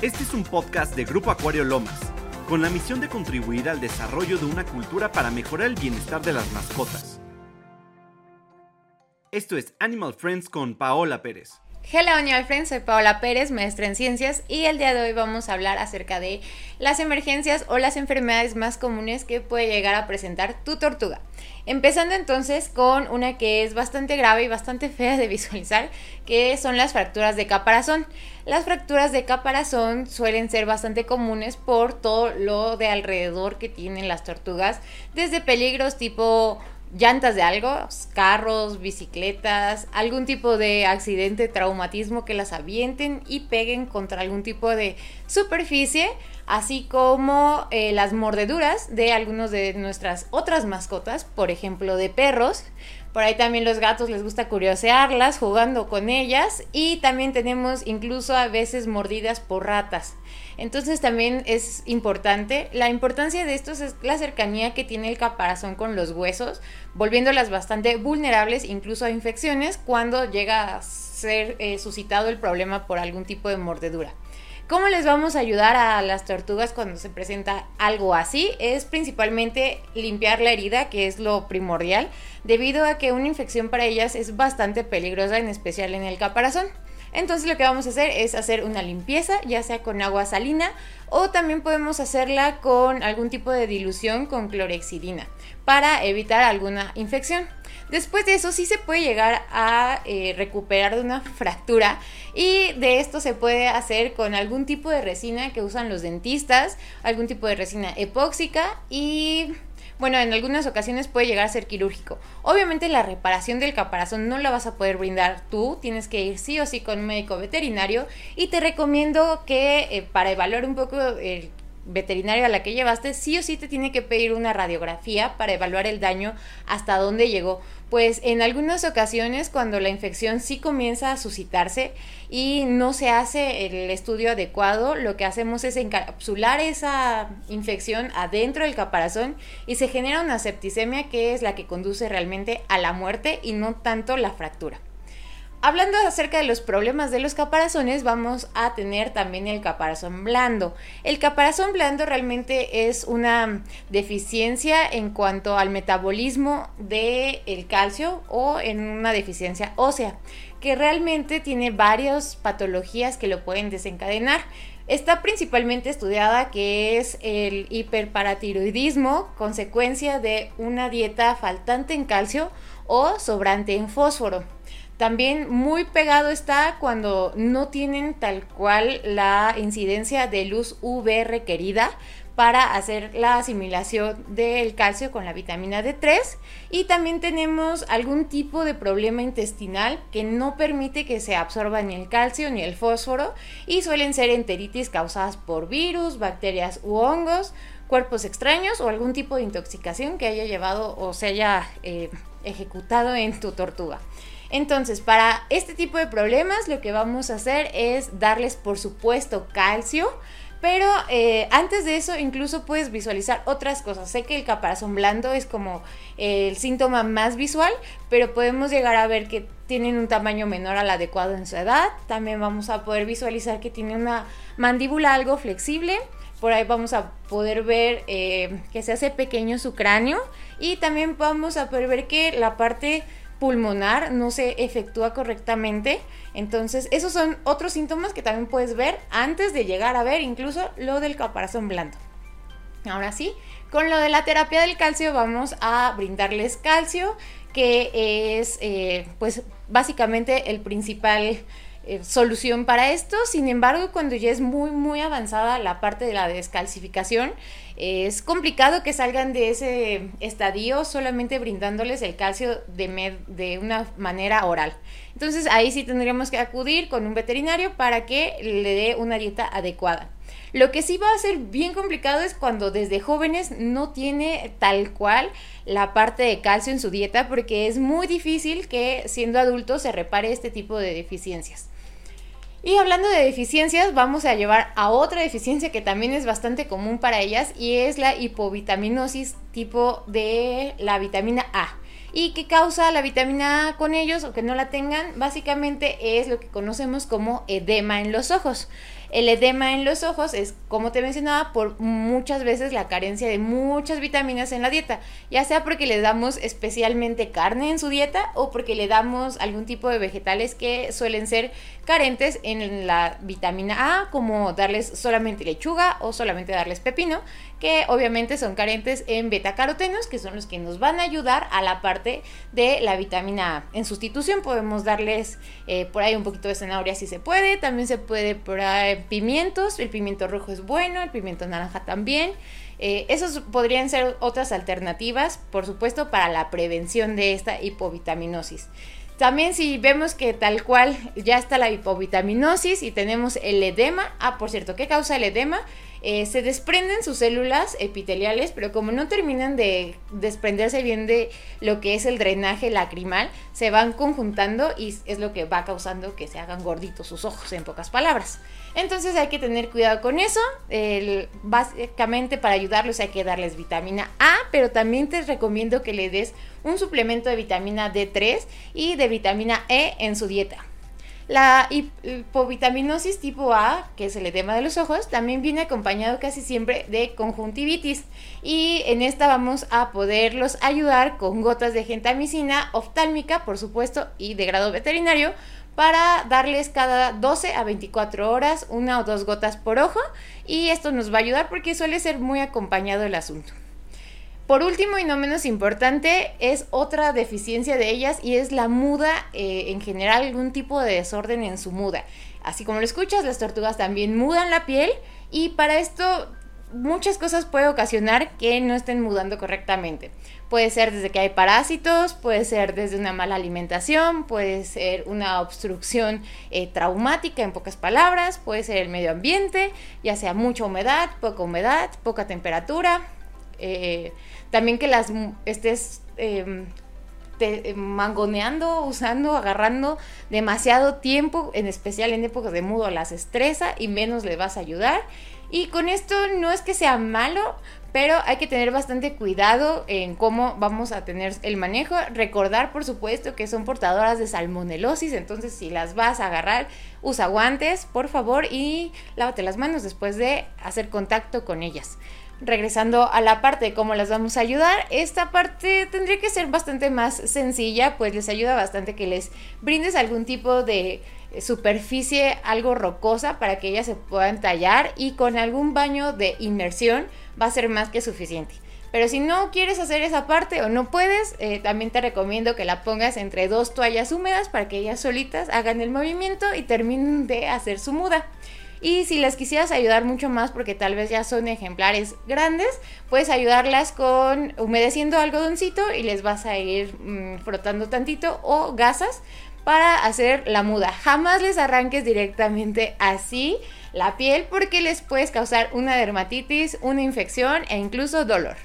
Este es un podcast de Grupo Acuario Lomas, con la misión de contribuir al desarrollo de una cultura para mejorar el bienestar de las mascotas. Esto es Animal Friends con Paola Pérez. Hola Animal Friends, soy Paola Pérez, maestra en ciencias y el día de hoy vamos a hablar acerca de las emergencias o las enfermedades más comunes que puede llegar a presentar tu tortuga. Empezando entonces con una que es bastante grave y bastante fea de visualizar, que son las fracturas de caparazón. Las fracturas de caparazón suelen ser bastante comunes por todo lo de alrededor que tienen las tortugas, desde peligros tipo llantas de algo, carros, bicicletas, algún tipo de accidente, traumatismo que las avienten y peguen contra algún tipo de superficie, así como eh, las mordeduras de algunos de nuestras otras mascotas, por ejemplo de perros. Por ahí también los gatos les gusta curiosearlas, jugando con ellas y también tenemos incluso a veces mordidas por ratas. Entonces también es importante, la importancia de estos es la cercanía que tiene el caparazón con los huesos, volviéndolas bastante vulnerables incluso a infecciones cuando llega a ser eh, suscitado el problema por algún tipo de mordedura. ¿Cómo les vamos a ayudar a las tortugas cuando se presenta algo así? Es principalmente limpiar la herida, que es lo primordial, debido a que una infección para ellas es bastante peligrosa, en especial en el caparazón. Entonces lo que vamos a hacer es hacer una limpieza, ya sea con agua salina o también podemos hacerla con algún tipo de dilución con clorexidina para evitar alguna infección. Después de eso sí se puede llegar a eh, recuperar de una fractura y de esto se puede hacer con algún tipo de resina que usan los dentistas, algún tipo de resina epóxica y bueno, en algunas ocasiones puede llegar a ser quirúrgico. Obviamente la reparación del caparazón no la vas a poder brindar tú, tienes que ir sí o sí con un médico veterinario y te recomiendo que eh, para evaluar un poco el veterinario a la que llevaste, sí o sí te tiene que pedir una radiografía para evaluar el daño hasta dónde llegó. Pues en algunas ocasiones cuando la infección sí comienza a suscitarse y no se hace el estudio adecuado, lo que hacemos es encapsular esa infección adentro del caparazón y se genera una septicemia que es la que conduce realmente a la muerte y no tanto la fractura. Hablando acerca de los problemas de los caparazones, vamos a tener también el caparazón blando. El caparazón blando realmente es una deficiencia en cuanto al metabolismo del el calcio o en una deficiencia ósea, que realmente tiene varias patologías que lo pueden desencadenar. Está principalmente estudiada que es el hiperparatiroidismo, consecuencia de una dieta faltante en calcio o sobrante en fósforo. También muy pegado está cuando no tienen tal cual la incidencia de luz UV requerida para hacer la asimilación del calcio con la vitamina D3 y también tenemos algún tipo de problema intestinal que no permite que se absorba ni el calcio ni el fósforo y suelen ser enteritis causadas por virus, bacterias u hongos, cuerpos extraños o algún tipo de intoxicación que haya llevado o se haya eh, ejecutado en tu tortuga. Entonces, para este tipo de problemas lo que vamos a hacer es darles, por supuesto, calcio. Pero eh, antes de eso incluso puedes visualizar otras cosas. Sé que el caparazón blando es como el síntoma más visual, pero podemos llegar a ver que tienen un tamaño menor al adecuado en su edad. También vamos a poder visualizar que tiene una mandíbula algo flexible. Por ahí vamos a poder ver eh, que se hace pequeño su cráneo y también vamos a poder ver que la parte pulmonar no se efectúa correctamente. Entonces, esos son otros síntomas que también puedes ver antes de llegar a ver incluso lo del caparazón blando. Ahora sí, con lo de la terapia del calcio vamos a brindarles calcio, que es eh, pues básicamente el principal eh, solución para esto. Sin embargo, cuando ya es muy, muy avanzada la parte de la descalcificación, es complicado que salgan de ese estadio solamente brindándoles el calcio de, de una manera oral. Entonces ahí sí tendríamos que acudir con un veterinario para que le dé una dieta adecuada. Lo que sí va a ser bien complicado es cuando desde jóvenes no tiene tal cual la parte de calcio en su dieta porque es muy difícil que siendo adulto se repare este tipo de deficiencias. Y hablando de deficiencias, vamos a llevar a otra deficiencia que también es bastante común para ellas y es la hipovitaminosis tipo de la vitamina A. ¿Y qué causa la vitamina A con ellos o que no la tengan? Básicamente es lo que conocemos como edema en los ojos. El edema en los ojos es, como te mencionaba, por muchas veces la carencia de muchas vitaminas en la dieta, ya sea porque le damos especialmente carne en su dieta o porque le damos algún tipo de vegetales que suelen ser carentes en la vitamina A, como darles solamente lechuga o solamente darles pepino, que obviamente son carentes en betacarotenos, que son los que nos van a ayudar a la parte de la vitamina A. En sustitución podemos darles eh, por ahí un poquito de zanahoria si se puede, también se puede por ahí pimientos, el pimiento rojo es bueno, el pimiento naranja también. Eh, esos podrían ser otras alternativas, por supuesto, para la prevención de esta hipovitaminosis. También si vemos que tal cual ya está la hipovitaminosis y tenemos el edema, ah, por cierto, ¿qué causa el edema? Eh, se desprenden sus células epiteliales, pero como no terminan de desprenderse bien de lo que es el drenaje lacrimal, se van conjuntando y es lo que va causando que se hagan gorditos sus ojos, en pocas palabras. Entonces hay que tener cuidado con eso. básicamente para ayudarlos hay que darles vitamina A, pero también te recomiendo que le des un suplemento de vitamina D3 y de vitamina E en su dieta. La hipovitaminosis tipo A, que es el edema de los ojos, también viene acompañado casi siempre de conjuntivitis y en esta vamos a poderlos ayudar con gotas de gentamicina oftálmica, por supuesto, y de grado veterinario para darles cada 12 a 24 horas una o dos gotas por ojo y esto nos va a ayudar porque suele ser muy acompañado el asunto. Por último y no menos importante es otra deficiencia de ellas y es la muda, eh, en general algún tipo de desorden en su muda. Así como lo escuchas, las tortugas también mudan la piel y para esto muchas cosas puede ocasionar que no estén mudando correctamente. Puede ser desde que hay parásitos, puede ser desde una mala alimentación, puede ser una obstrucción eh, traumática en pocas palabras, puede ser el medio ambiente, ya sea mucha humedad, poca humedad, poca temperatura, eh, también que las estés em, te, mangoneando, usando, agarrando demasiado tiempo, en especial en épocas de mudo, las estresa y menos le vas a ayudar. Y con esto no es que sea malo, pero hay que tener bastante cuidado en cómo vamos a tener el manejo. Recordar, por supuesto, que son portadoras de salmonelosis, entonces si las vas a agarrar, usa guantes, por favor, y lávate las manos después de hacer contacto con ellas regresando a la parte de cómo las vamos a ayudar, esta parte tendría que ser bastante más sencilla, pues les ayuda bastante que les brindes algún tipo de superficie algo rocosa para que ellas se puedan tallar y con algún baño de inmersión va a ser más que suficiente. Pero si no quieres hacer esa parte o no puedes, eh, también te recomiendo que la pongas entre dos toallas húmedas para que ellas solitas hagan el movimiento y terminen de hacer su muda. Y si las quisieras ayudar mucho más, porque tal vez ya son ejemplares grandes, puedes ayudarlas con humedeciendo algodoncito y les vas a ir mm, frotando tantito o gasas para hacer la muda. Jamás les arranques directamente así la piel porque les puedes causar una dermatitis, una infección e incluso dolor.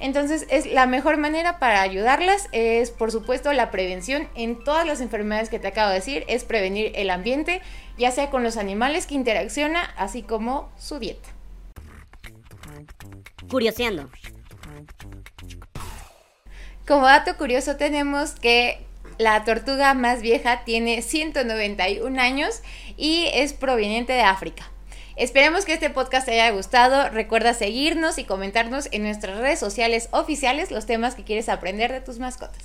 Entonces, es la mejor manera para ayudarlas es, por supuesto, la prevención en todas las enfermedades que te acabo de decir, es prevenir el ambiente, ya sea con los animales que interacciona, así como su dieta. Curioseando. Como dato curioso tenemos que la tortuga más vieja tiene 191 años y es proveniente de África. Esperemos que este podcast te haya gustado. Recuerda seguirnos y comentarnos en nuestras redes sociales oficiales los temas que quieres aprender de tus mascotas.